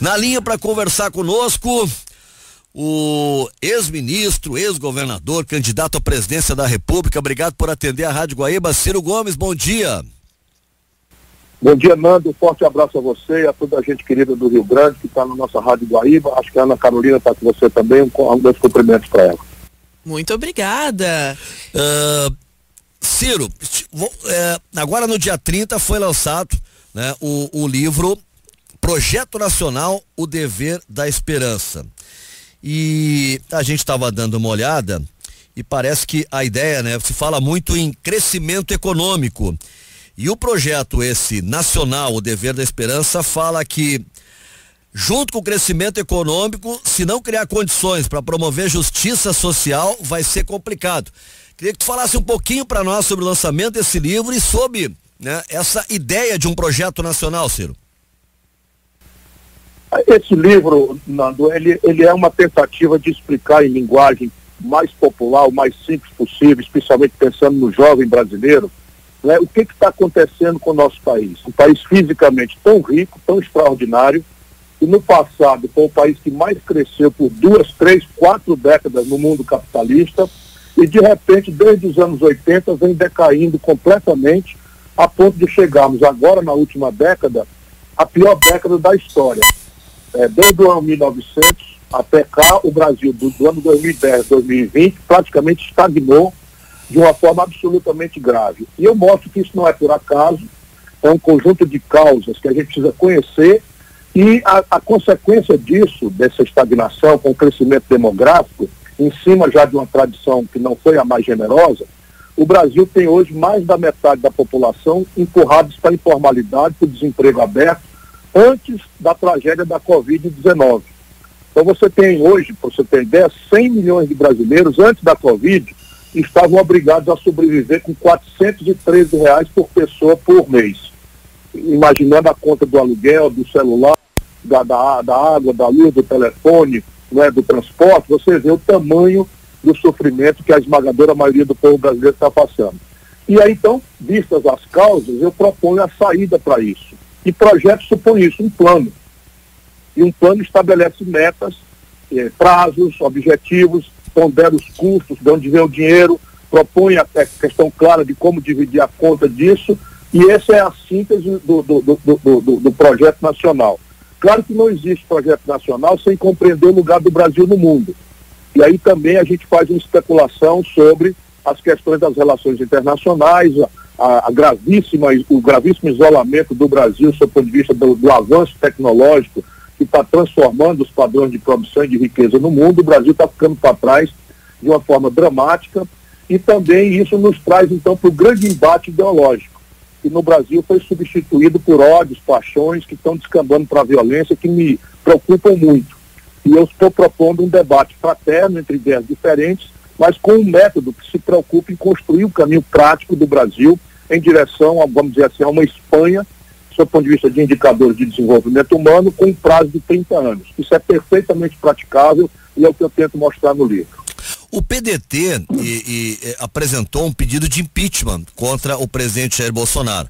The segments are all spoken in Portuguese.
Na linha para conversar conosco, o ex-ministro, ex-governador, candidato à presidência da República. Obrigado por atender a Rádio Guaíba. Ciro Gomes, bom dia. Bom dia, Nando. Um forte abraço a você e a toda a gente querida do Rio Grande que está na nossa Rádio Guaíba. Acho que a Ana Carolina está com você também. Um, um dos cumprimentos para ela. Muito obrigada. Uh, Ciro, é, agora no dia 30 foi lançado né, o, o livro Projeto Nacional O Dever da Esperança. E a gente estava dando uma olhada e parece que a ideia, né, se fala muito em crescimento econômico. E o projeto esse nacional, o Dever da Esperança, fala que junto com o crescimento econômico, se não criar condições para promover justiça social, vai ser complicado. Queria que tu falasse um pouquinho para nós sobre o lançamento desse livro e sobre né, essa ideia de um projeto nacional, Ciro. Esse livro, Nando, ele, ele é uma tentativa de explicar em linguagem mais popular, o mais simples possível, especialmente pensando no jovem brasileiro, né, o que está acontecendo com o nosso país. Um país fisicamente tão rico, tão extraordinário, que no passado foi o país que mais cresceu por duas, três, quatro décadas no mundo capitalista, e de repente, desde os anos 80, vem decaindo completamente, a ponto de chegarmos agora, na última década, a pior década da história. É, desde o ano 1900 até cá, o Brasil, do, do ano 2010 2020, praticamente estagnou de uma forma absolutamente grave. E eu mostro que isso não é por acaso, é um conjunto de causas que a gente precisa conhecer e a, a consequência disso, dessa estagnação com o crescimento demográfico, em cima já de uma tradição que não foi a mais generosa, o Brasil tem hoje mais da metade da população empurrados para a informalidade, para o desemprego aberto, antes da tragédia da Covid-19. Então você tem hoje, para você ter ideia, 100 milhões de brasileiros antes da Covid estavam obrigados a sobreviver com 413 reais por pessoa por mês. Imaginando a conta do aluguel, do celular, da, da, da água, da luz, do telefone, né, do transporte, você vê o tamanho do sofrimento que a esmagadora maioria do povo brasileiro está passando. E aí, então, vistas as causas, eu proponho a saída para isso. E projeto supõe isso, um plano. E um plano estabelece metas, eh, prazos, objetivos, pondera os custos, de onde vem o dinheiro, propõe a questão clara de como dividir a conta disso, e essa é a síntese do, do, do, do projeto nacional. Claro que não existe projeto nacional sem compreender o lugar do Brasil no mundo. E aí também a gente faz uma especulação sobre as questões das relações internacionais, a, a gravíssima, o gravíssimo isolamento do Brasil, do ponto de vista do, do avanço tecnológico, que está transformando os padrões de produção e de riqueza no mundo, o Brasil está ficando para trás de uma forma dramática, e também isso nos traz, então, para o grande embate ideológico, que no Brasil foi substituído por ódios, paixões que estão descambando para a violência, que me preocupam muito. E eu estou propondo um debate fraterno entre ideias diferentes, mas com um método que se preocupe em construir o caminho prático do Brasil em direção, a, vamos dizer assim, a uma Espanha, do ponto de vista de indicadores de desenvolvimento humano, com um prazo de 30 anos. Isso é perfeitamente praticável e é o que eu tento mostrar no livro. O PDT e, e, eh, apresentou um pedido de impeachment contra o presidente Jair Bolsonaro.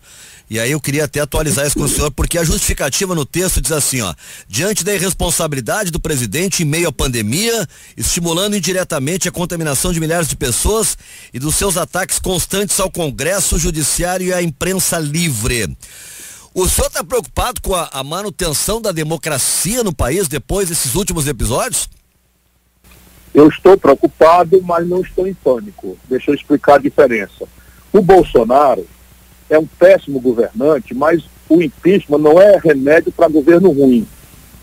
E aí eu queria até atualizar isso com o senhor, porque a justificativa no texto diz assim, ó, diante da irresponsabilidade do presidente em meio à pandemia, estimulando indiretamente a contaminação de milhares de pessoas e dos seus ataques constantes ao Congresso, Judiciário e à imprensa livre. O senhor está preocupado com a, a manutenção da democracia no país depois desses últimos episódios? Eu estou preocupado, mas não estou em pânico. Deixa eu explicar a diferença. O Bolsonaro é um péssimo governante, mas o impeachment não é remédio para governo ruim.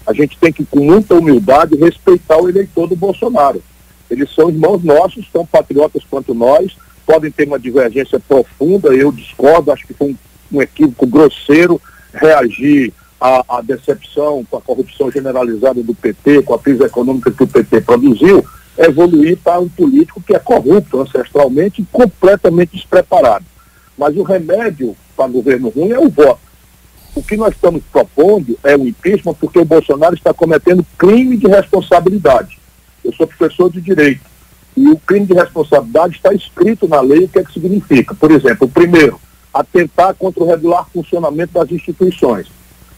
A gente tem que, com muita humildade, respeitar o eleitor do Bolsonaro. Eles são irmãos nossos, são patriotas quanto nós, podem ter uma divergência profunda, eu discordo, acho que foi um, um equívoco grosseiro reagir à, à, decepção com a corrupção generalizada do PT, com a crise econômica que o PT produziu, evoluir para um político que é corrupto ancestralmente e completamente despreparado. Mas o remédio para governo ruim é o voto. O que nós estamos propondo é o impeachment porque o Bolsonaro está cometendo crime de responsabilidade. Eu sou professor de direito. E o crime de responsabilidade está escrito na lei o que é que significa. Por exemplo, o primeiro, atentar contra o regular funcionamento das instituições.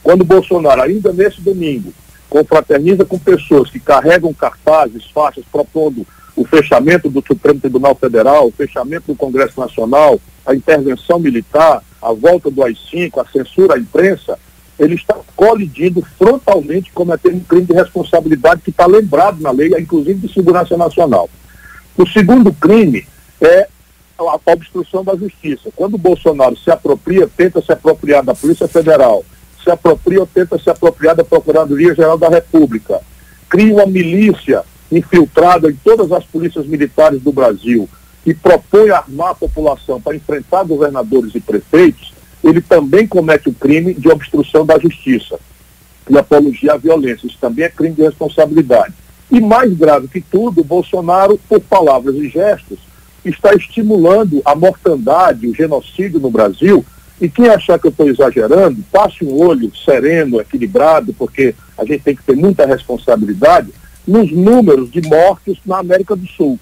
Quando o Bolsonaro, ainda nesse domingo, confraterniza com pessoas que carregam cartazes, faixas propondo o fechamento do Supremo Tribunal Federal, o fechamento do Congresso Nacional, a intervenção militar, a volta do AI-5, a censura à imprensa, ele está colidindo frontalmente cometendo um crime de responsabilidade que está lembrado na lei, inclusive de segurança nacional. O segundo crime é a obstrução da justiça. Quando o Bolsonaro se apropria, tenta se apropriar da Polícia Federal, se apropria ou tenta se apropriar da Procuradoria-Geral da República, cria uma milícia infiltrada em todas as polícias militares do Brasil e propõe armar a população para enfrentar governadores e prefeitos, ele também comete o crime de obstrução da justiça e apologia à violência. Isso também é crime de responsabilidade. E mais grave que tudo, Bolsonaro, por palavras e gestos, está estimulando a mortandade, o genocídio no Brasil. E quem achar que eu estou exagerando, passe um olho sereno, equilibrado, porque a gente tem que ter muita responsabilidade nos números de mortes na América do Sul.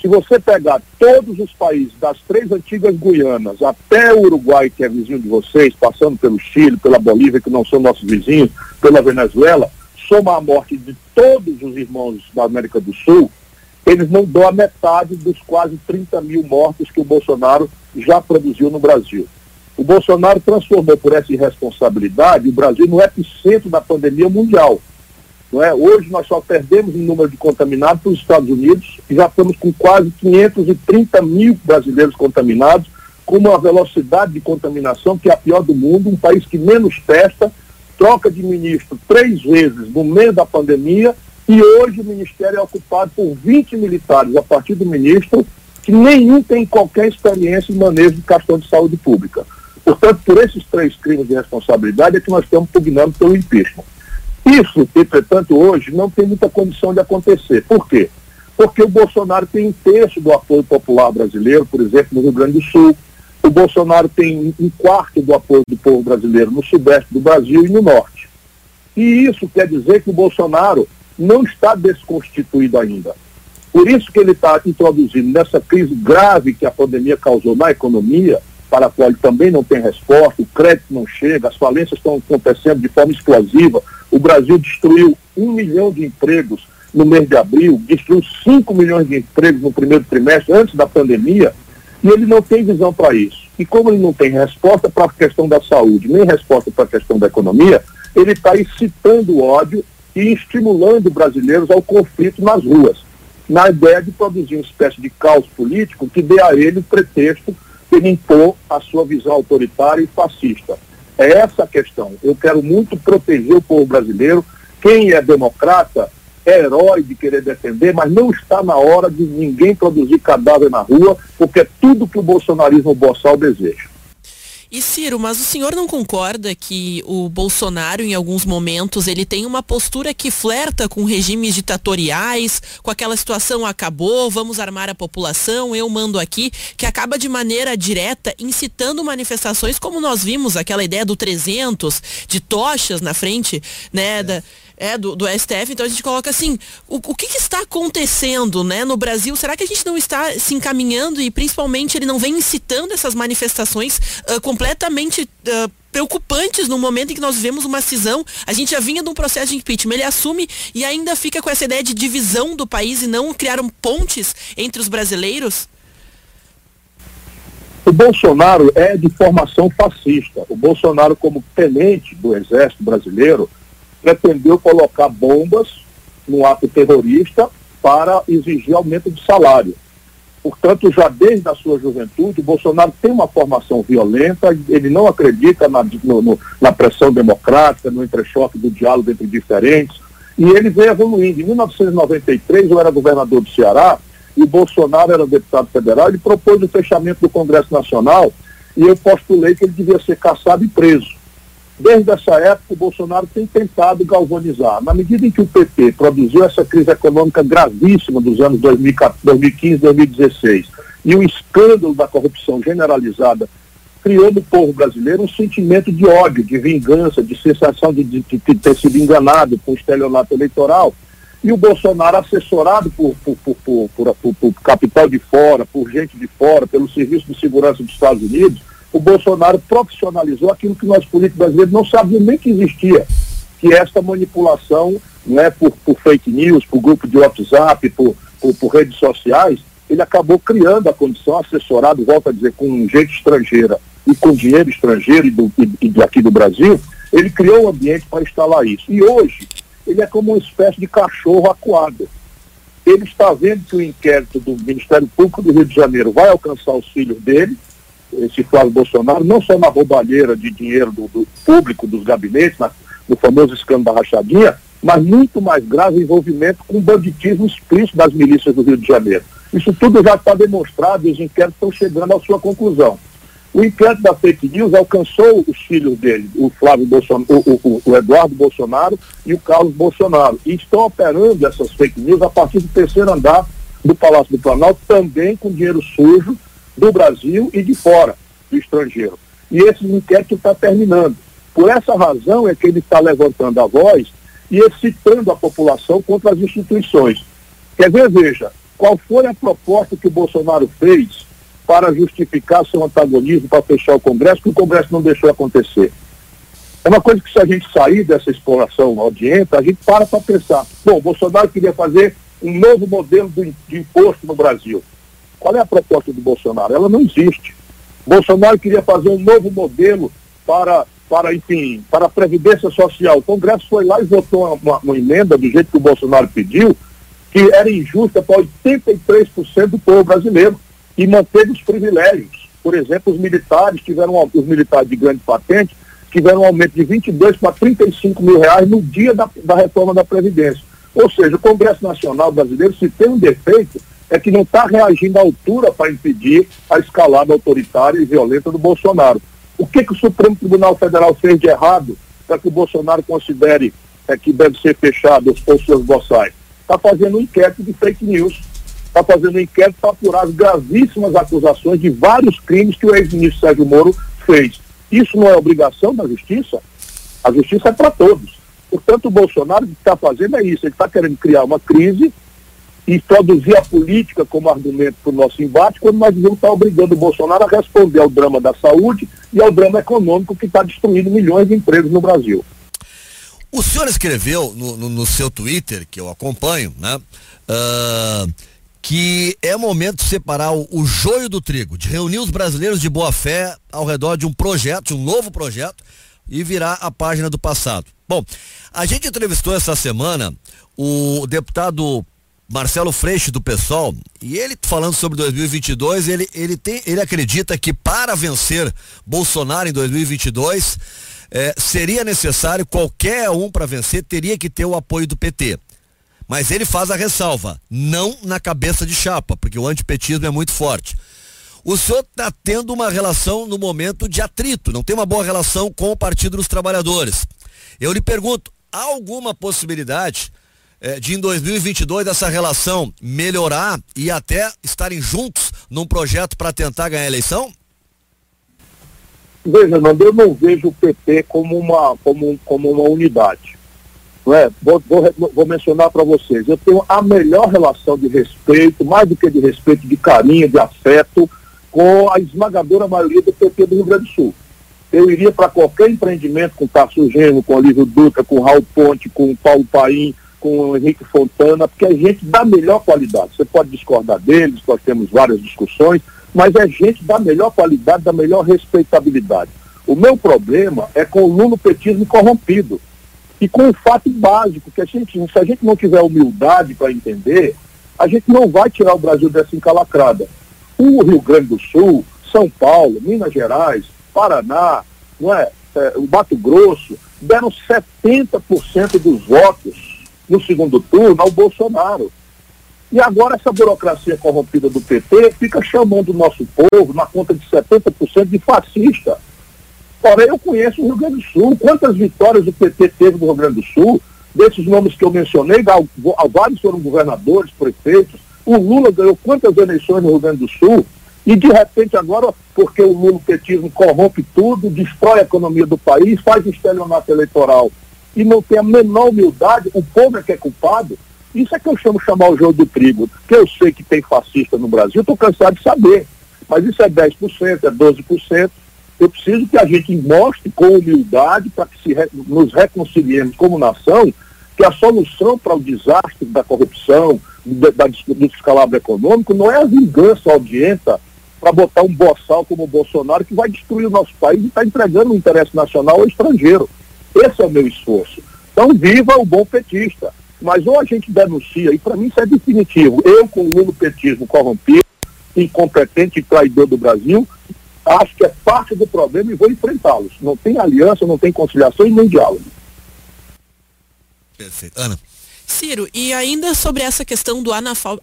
Se você pegar todos os países das três antigas Guianas até o Uruguai, que é vizinho de vocês, passando pelo Chile, pela Bolívia, que não são nossos vizinhos, pela Venezuela, soma a morte de todos os irmãos da América do Sul, eles não dão a metade dos quase 30 mil mortos que o Bolsonaro já produziu no Brasil. O Bolsonaro transformou por essa irresponsabilidade o Brasil no epicentro da pandemia mundial. Não é? Hoje nós só perdemos em número de contaminados para os Estados Unidos e já estamos com quase 530 mil brasileiros contaminados, com uma velocidade de contaminação que é a pior do mundo, um país que menos testa, troca de ministro três vezes no meio da pandemia e hoje o ministério é ocupado por 20 militares a partir do ministro que nenhum tem qualquer experiência em manejo de questão de saúde pública. Portanto, por esses três crimes de responsabilidade é que nós estamos pugnando pelo impeachment. Isso, entretanto, hoje não tem muita condição de acontecer. Por quê? Porque o Bolsonaro tem um terço do apoio popular brasileiro, por exemplo, no Rio Grande do Sul. O Bolsonaro tem um quarto do apoio do povo brasileiro no sudeste do Brasil e no norte. E isso quer dizer que o Bolsonaro não está desconstituído ainda. Por isso que ele está introduzindo nessa crise grave que a pandemia causou na economia, para a qual ele também não tem resposta, o crédito não chega, as falências estão acontecendo de forma explosiva, o Brasil destruiu um milhão de empregos no mês de abril, destruiu 5 milhões de empregos no primeiro trimestre, antes da pandemia, e ele não tem visão para isso. E como ele não tem resposta para a questão da saúde, nem resposta para a questão da economia, ele está incitando o ódio e estimulando brasileiros ao conflito nas ruas, na ideia de produzir uma espécie de caos político que dê a ele o pretexto de impor a sua visão autoritária e fascista. É essa a questão. Eu quero muito proteger o povo brasileiro. Quem é democrata é herói de querer defender, mas não está na hora de ninguém produzir cadáver na rua, porque é tudo que o bolsonarismo boçal deseja. E Ciro, mas o senhor não concorda que o Bolsonaro, em alguns momentos, ele tem uma postura que flerta com regimes ditatoriais, com aquela situação acabou, vamos armar a população, eu mando aqui, que acaba de maneira direta incitando manifestações como nós vimos, aquela ideia do 300, de tochas na frente, né, é. da é, do, do STF, então a gente coloca assim, o, o que, que, está acontecendo né, no Brasil? Será que a gente não está se encaminhando e principalmente ele não vem incitando essas manifestações uh, completamente uh, preocupantes no momento em que nós vivemos uma cisão. A gente já vinha de um processo de impeachment. Ele assume e ainda fica com essa ideia de divisão do país e não criaram pontes entre os brasileiros? O Bolsonaro é de formação fascista. O Bolsonaro, como tenente do Exército Brasileiro, pretendeu colocar bombas no ato terrorista para exigir aumento de salário. Portanto, já desde a sua juventude, Bolsonaro tem uma formação violenta, ele não acredita na, no, no, na pressão democrática, no entrechoque do diálogo entre diferentes, e ele vem evoluindo. Em 1993, eu era governador do Ceará, e Bolsonaro era deputado federal, ele propôs o fechamento do Congresso Nacional, e eu postulei que ele devia ser caçado e preso. Desde essa época, o Bolsonaro tem tentado galvanizar. Na medida em que o PT produziu essa crise econômica gravíssima dos anos 2015, 2016, e o escândalo da corrupção generalizada criou no povo brasileiro um sentimento de ódio, de vingança, de sensação de, de, de ter sido enganado o estelionato eleitoral. E o Bolsonaro, assessorado por, por, por, por, capital de fora, por gente de fora, pelo Serviço de Segurança dos Estados Unidos, o Bolsonaro profissionalizou aquilo que nós políticos brasileiros não sabíamos nem que existia, que esta manipulação né, por, por fake news, por grupo de WhatsApp, por, por, por redes sociais, ele acabou criando a condição, assessorado, volto a dizer, com gente estrangeira e com dinheiro estrangeiro e, do, e, e aqui do Brasil, ele criou um ambiente para instalar isso. E hoje, ele é como uma espécie de cachorro acuado. Ele está vendo que o inquérito do Ministério Público do Rio de Janeiro vai alcançar os filhos dele, esse Flávio Bolsonaro, não só na roubalheira de dinheiro do, do público, dos gabinetes, na, no famoso escândalo da rachadinha, mas muito mais grave envolvimento com banditismo explícito das milícias do Rio de Janeiro. Isso tudo já está demonstrado e os inquéritos estão chegando à sua conclusão. O inquérito da fake news alcançou os filhos dele, o Flávio Bolsonaro, o, o, o, Eduardo Bolsonaro e o Carlos Bolsonaro. E estão operando essas fake news a partir do terceiro andar do Palácio do Planalto, também com dinheiro sujo do Brasil e de fora, do estrangeiro. E esse inquérito está terminando. Por essa razão é que ele está levantando a voz e excitando a população contra as instituições. Quer ver, veja, qual foi a proposta que o Bolsonaro fez para justificar seu antagonismo para fechar o Congresso, que o Congresso não deixou acontecer. É uma coisa que se a gente sair dessa exploração audiente, a gente para para pensar. Bom, Bolsonaro queria fazer um novo modelo de, de imposto no Brasil. Qual é a proposta do Bolsonaro? Ela não existe. Bolsonaro queria fazer um novo modelo para, para enfim, para a Previdência Social. O Congresso foi lá e votou uma, uma emenda do jeito que o Bolsonaro pediu, que era injusta para 83% do povo brasileiro e manteve os privilégios. Por exemplo, os militares tiveram, os militares de grande patente tiveram um aumento de 22 para 35 mil reais no dia da, da reforma da Previdência. Ou seja, o Congresso Nacional Brasileiro, se tem um defeito, é que não está reagindo à altura para impedir a escalada autoritária e violenta do Bolsonaro. O que, que o Supremo Tribunal Federal fez de errado para que o Bolsonaro considere é, que deve ser fechado os seus boçais? Está fazendo um inquérito de fake news está fazendo um inquérito para apurar as gravíssimas acusações de vários crimes que o ex-ministro Sérgio Moro fez. Isso não é obrigação da justiça? A justiça é para todos. Portanto, o Bolsonaro está fazendo é isso, ele está querendo criar uma crise e produzir a política como argumento para o nosso embate, quando nós devemos estar obrigando o Bolsonaro a responder ao drama da saúde e ao drama econômico que está destruindo milhões de empregos no Brasil. O senhor escreveu no, no, no seu Twitter, que eu acompanho, né? Uh que é momento de separar o, o, joio do trigo, de reunir os brasileiros de boa fé ao redor de um projeto, de um novo projeto e virar a página do passado. Bom, a gente entrevistou essa semana o deputado Marcelo Freixo do PSOL e ele falando sobre 2022, ele, ele, tem, ele acredita que para vencer Bolsonaro em 2022 eh, seria necessário qualquer um para vencer teria que ter o apoio do PT. Mas ele faz a ressalva, não na cabeça de chapa, porque o antipetismo é muito forte. O senhor está tendo uma relação no momento de atrito, não tem uma boa relação com o Partido dos Trabalhadores. Eu lhe pergunto, há alguma possibilidade eh, de em 2022 essa relação melhorar e até estarem juntos num projeto para tentar ganhar a eleição? Veja, Nando, eu não vejo o PT como uma, como, como uma unidade. Não é? vou, vou, vou mencionar para vocês. Eu tenho a melhor relação de respeito, mais do que de respeito, de carinho, de afeto, com a esmagadora maioria do PT do Rio Grande do Sul. Eu iria para qualquer empreendimento com Tarso Gênio, com Olívio Dutra, com Raul Ponte, com Paulo Paim, com Henrique Fontana, porque é gente da melhor qualidade. Você pode discordar deles, nós temos várias discussões, mas é gente da melhor qualidade, da melhor respeitabilidade. O meu problema é com o lulopetismo corrompido. E com um fato básico, que a gente, se a gente não tiver humildade para entender, a gente não vai tirar o Brasil dessa encalacrada. O Rio Grande do Sul, São Paulo, Minas Gerais, Paraná, não é, é o Mato Grosso, deram 70% dos votos no segundo turno ao Bolsonaro. E agora essa burocracia corrompida do PT fica chamando o nosso povo, na conta de 70%, de fascista. Ora, eu conheço o Rio Grande do Sul. Quantas vitórias o PT teve no Rio Grande do Sul? Desses nomes que eu mencionei, vários foram governadores, prefeitos. O Lula ganhou quantas eleições no Rio Grande do Sul? E de repente agora, porque o Lula petismo corrompe tudo, destrói a economia do país, faz estelionato eleitoral e não tem a menor humildade, o povo é que é culpado. Isso é que eu chamo chamar o jogo do trigo, que eu sei que tem fascista no Brasil, estou cansado de saber. Mas isso é 10%, é 12%. Eu preciso que a gente mostre com humildade para que re, nos reconciliemos como nação que a solução para o desastre da corrupção, da, da, do descalabro econômico, não é a vingança audienta para botar um boçal como o Bolsonaro que vai destruir o nosso país e está entregando o interesse nacional ao estrangeiro. Esse é o meu esforço. Então, viva o bom petista. Mas ou a gente denuncia, e para mim isso é definitivo, eu com o petismo corrompido, incompetente e traidor do Brasil, acho que é parte do problema e vou enfrentá-los. Não tem aliança, não tem conciliação e nem diálogo. Perfeito. Ana. Ciro, e ainda sobre essa questão do anafal...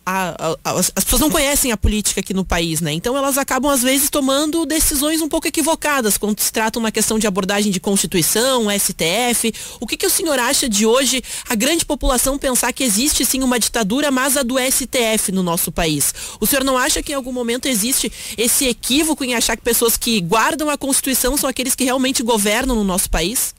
as pessoas não conhecem a política aqui no país, né? Então elas acabam, às vezes, tomando decisões um pouco equivocadas quando se trata uma questão de abordagem de Constituição, STF. O que, que o senhor acha de hoje a grande população pensar que existe sim uma ditadura, mas a do STF no nosso país? O senhor não acha que em algum momento existe esse equívoco em achar que pessoas que guardam a Constituição são aqueles que realmente governam no nosso país?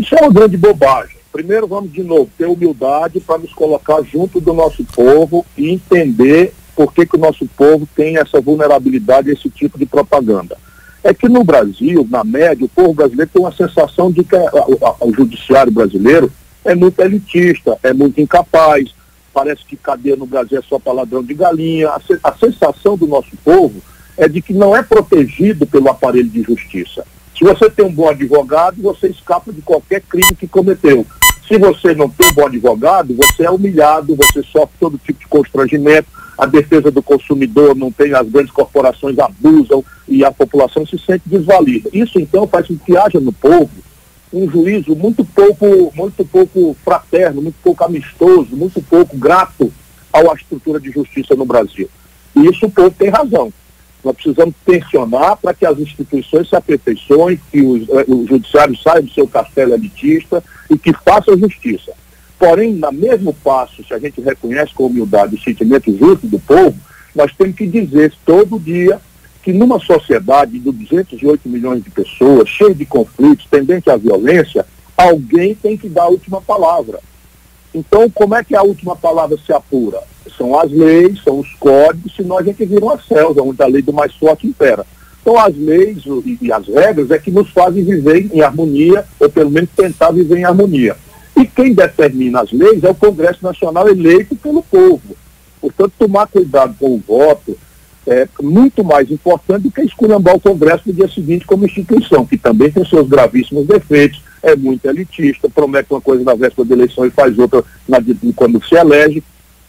Isso é uma grande bobagem. Primeiro, vamos de novo ter humildade para nos colocar junto do nosso povo e entender por que, que o nosso povo tem essa vulnerabilidade esse tipo de propaganda. É que no Brasil, na média, o povo brasileiro tem uma sensação de que a, a, o judiciário brasileiro é muito elitista, é muito incapaz, parece que cadeia no Brasil é só para ladrão de galinha. A, a sensação do nosso povo é de que não é protegido pelo aparelho de justiça. Se você tem um bom advogado, você escapa de qualquer crime que cometeu. Se você não tem um bom advogado, você é humilhado, você sofre todo tipo de constrangimento, a defesa do consumidor não tem, as grandes corporações abusam e a população se sente desvalida. Isso então faz com que haja no povo um juízo muito pouco, muito pouco fraterno, muito pouco amistoso, muito pouco grato à estrutura de justiça no Brasil. E isso o povo tem razão. Nós precisamos tensionar para que as instituições se aperfeiçoem, que os, eh, o judiciário saia do seu castelo elitista e que faça justiça. Porém, na mesmo passo, se a gente reconhece com humildade o sentimento justo do povo, nós temos que dizer todo dia que numa sociedade de 208 milhões de pessoas, cheia de conflitos, tendente à violência, alguém tem que dar a última palavra. Então, como é que a última palavra se apura? São as leis, são os códigos, senão a gente vira uma selva, onde a lei do mais forte impera. Então, as leis e, as regras é que nos fazem viver em harmonia, ou pelo menos tentar viver em harmonia. E quem determina as leis é o Congresso Nacional eleito pelo povo. Portanto, tomar cuidado com o voto é muito mais importante do que esculhambar o Congresso no dia seguinte como instituição, que também tem seus gravíssimos defeitos, é muito elitista, promete uma coisa na véspera da eleição e faz outra na, quando se elege,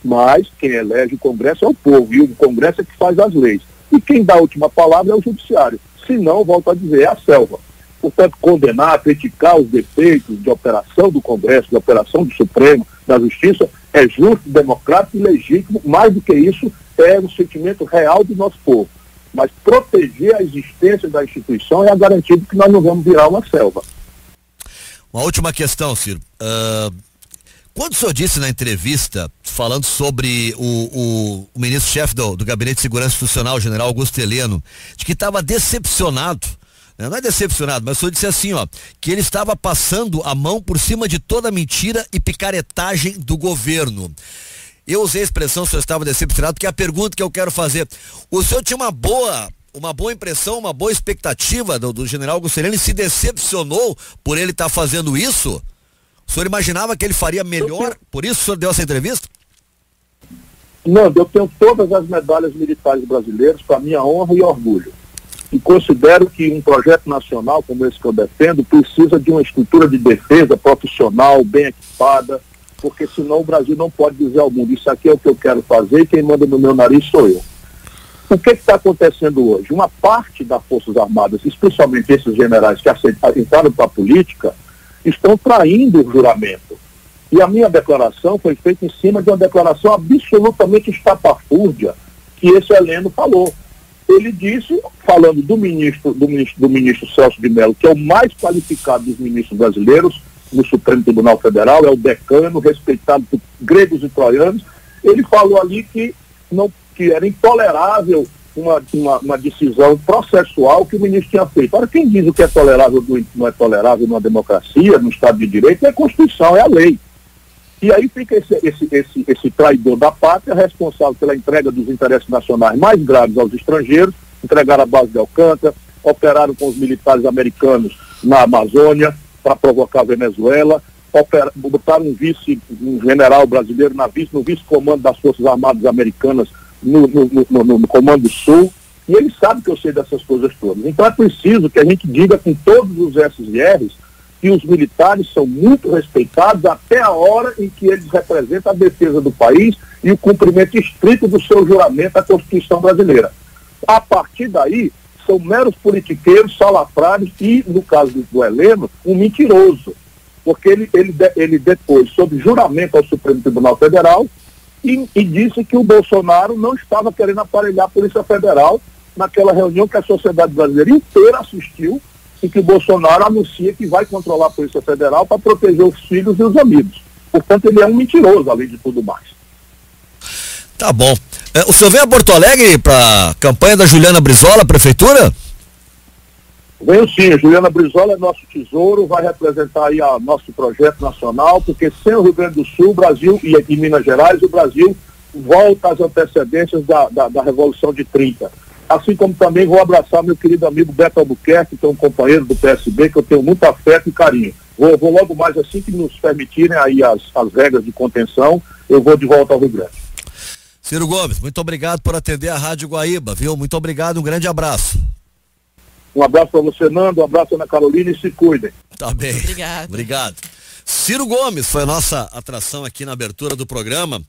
mas quem elege o Congresso é o povo, e o Congresso é que faz as leis. E quem dá a última palavra é o Judiciário. Se não, volto a dizer, é a selva. Portanto, condenar, criticar os defeitos de operação do Congresso, de operação do Supremo, da Justiça, é justo, democrático e legítimo. Mais do que isso, é um sentimento real do nosso povo. Mas proteger a existência da instituição é a garantia de que nós não vamos virar uma selva. Uma última questão, Ciro. Uh, quando o senhor disse na entrevista, falando sobre o, o, o ministro-chefe do, do, Gabinete de Segurança Institucional, general Augusto Heleno, de que estava decepcionado, né? não é decepcionado, mas o senhor disse assim, ó, que ele estava passando a mão por cima de toda mentira e picaretagem do governo. Eu usei a expressão, o senhor estava decepcionado, porque é a pergunta que eu quero fazer, o senhor tinha uma boa uma boa impressão, uma boa expectativa do, do general Gussereni se decepcionou por ele estar tá fazendo isso? O senhor imaginava que ele faria melhor? Por isso o senhor deu essa entrevista? Não, eu tenho todas as medalhas militares brasileiras para minha honra e orgulho. E considero que um projeto nacional como esse que eu defendo precisa de uma estrutura de defesa profissional, bem equipada, porque senão o Brasil não pode dizer ao mundo, isso aqui é o que eu quero fazer e quem manda no meu nariz sou eu. O que está acontecendo hoje? Uma parte das Forças Armadas, especialmente esses generais que entraram para a política, estão traindo o juramento. E a minha declaração foi feita em cima de uma declaração absolutamente estapafúrdia que esse Heleno falou. Ele disse, falando do ministro, do ministro, do ministro Celso de Mello, que é o mais qualificado dos ministros brasileiros no Supremo Tribunal Federal, é o decano, respeitado por gregos e troianos, ele falou ali que não que era intolerável uma, uma, uma, decisão processual que o ministro tinha feito. Ora, quem diz o que é tolerável não é tolerável numa democracia, no Estado de Direito, é a Constituição, é a lei. E aí fica esse, esse, esse, esse traidor da pátria responsável pela entrega dos interesses nacionais mais graves aos estrangeiros, entregar a base de Alcântara, operaram com os militares americanos na Amazônia para provocar a Venezuela, opera, botaram um vice, um general brasileiro na vice, no vice-comando das Forças Armadas Americanas no, no, no, no, Comando Sul, e ele sabe que eu sei dessas coisas todas. Então é preciso que a gente diga com todos os S e que os militares são muito respeitados até a hora em que eles representam a defesa do país e o cumprimento estrito do seu juramento à Constituição brasileira. A partir daí, são meros politiqueiros, salafrários e, no caso do Heleno, um mentiroso. Porque ele, ele, ele depois, sob juramento ao Supremo Tribunal Federal, e, e disse que o Bolsonaro não estava querendo aparelhar a Polícia Federal naquela reunião que a sociedade brasileira inteira assistiu e que o Bolsonaro anuncia que vai controlar a Polícia Federal para proteger os filhos e os amigos. Portanto, ele é um mentiroso, além de tudo mais. Tá bom. É, o senhor vem a Porto Alegre para a campanha da Juliana Brizola, prefeitura? Venho sim, Juliana Brizola é nosso tesouro, vai representar aí a nosso projeto nacional, porque sem o Rio Grande do Sul, Brasil e, e Minas Gerais, o Brasil volta às antecedências da, da, da Revolução de 30 assim como também vou abraçar meu querido amigo Beto Albuquerque, que é um companheiro do PSB, que eu tenho muito afeto e carinho. Vou, vou logo mais assim que nos permitirem aí as, as regras de contenção, eu vou de volta ao Rio Grande. Ciro Gomes, muito obrigado por atender a Rádio Guaíba, viu? Muito obrigado, um grande abraço. Um abraço para você, Nando, um abraço Ana Carolina e se cuidem. Tá bem. Obrigado. Obrigado. Ciro Gomes foi a nossa atração aqui na abertura do programa.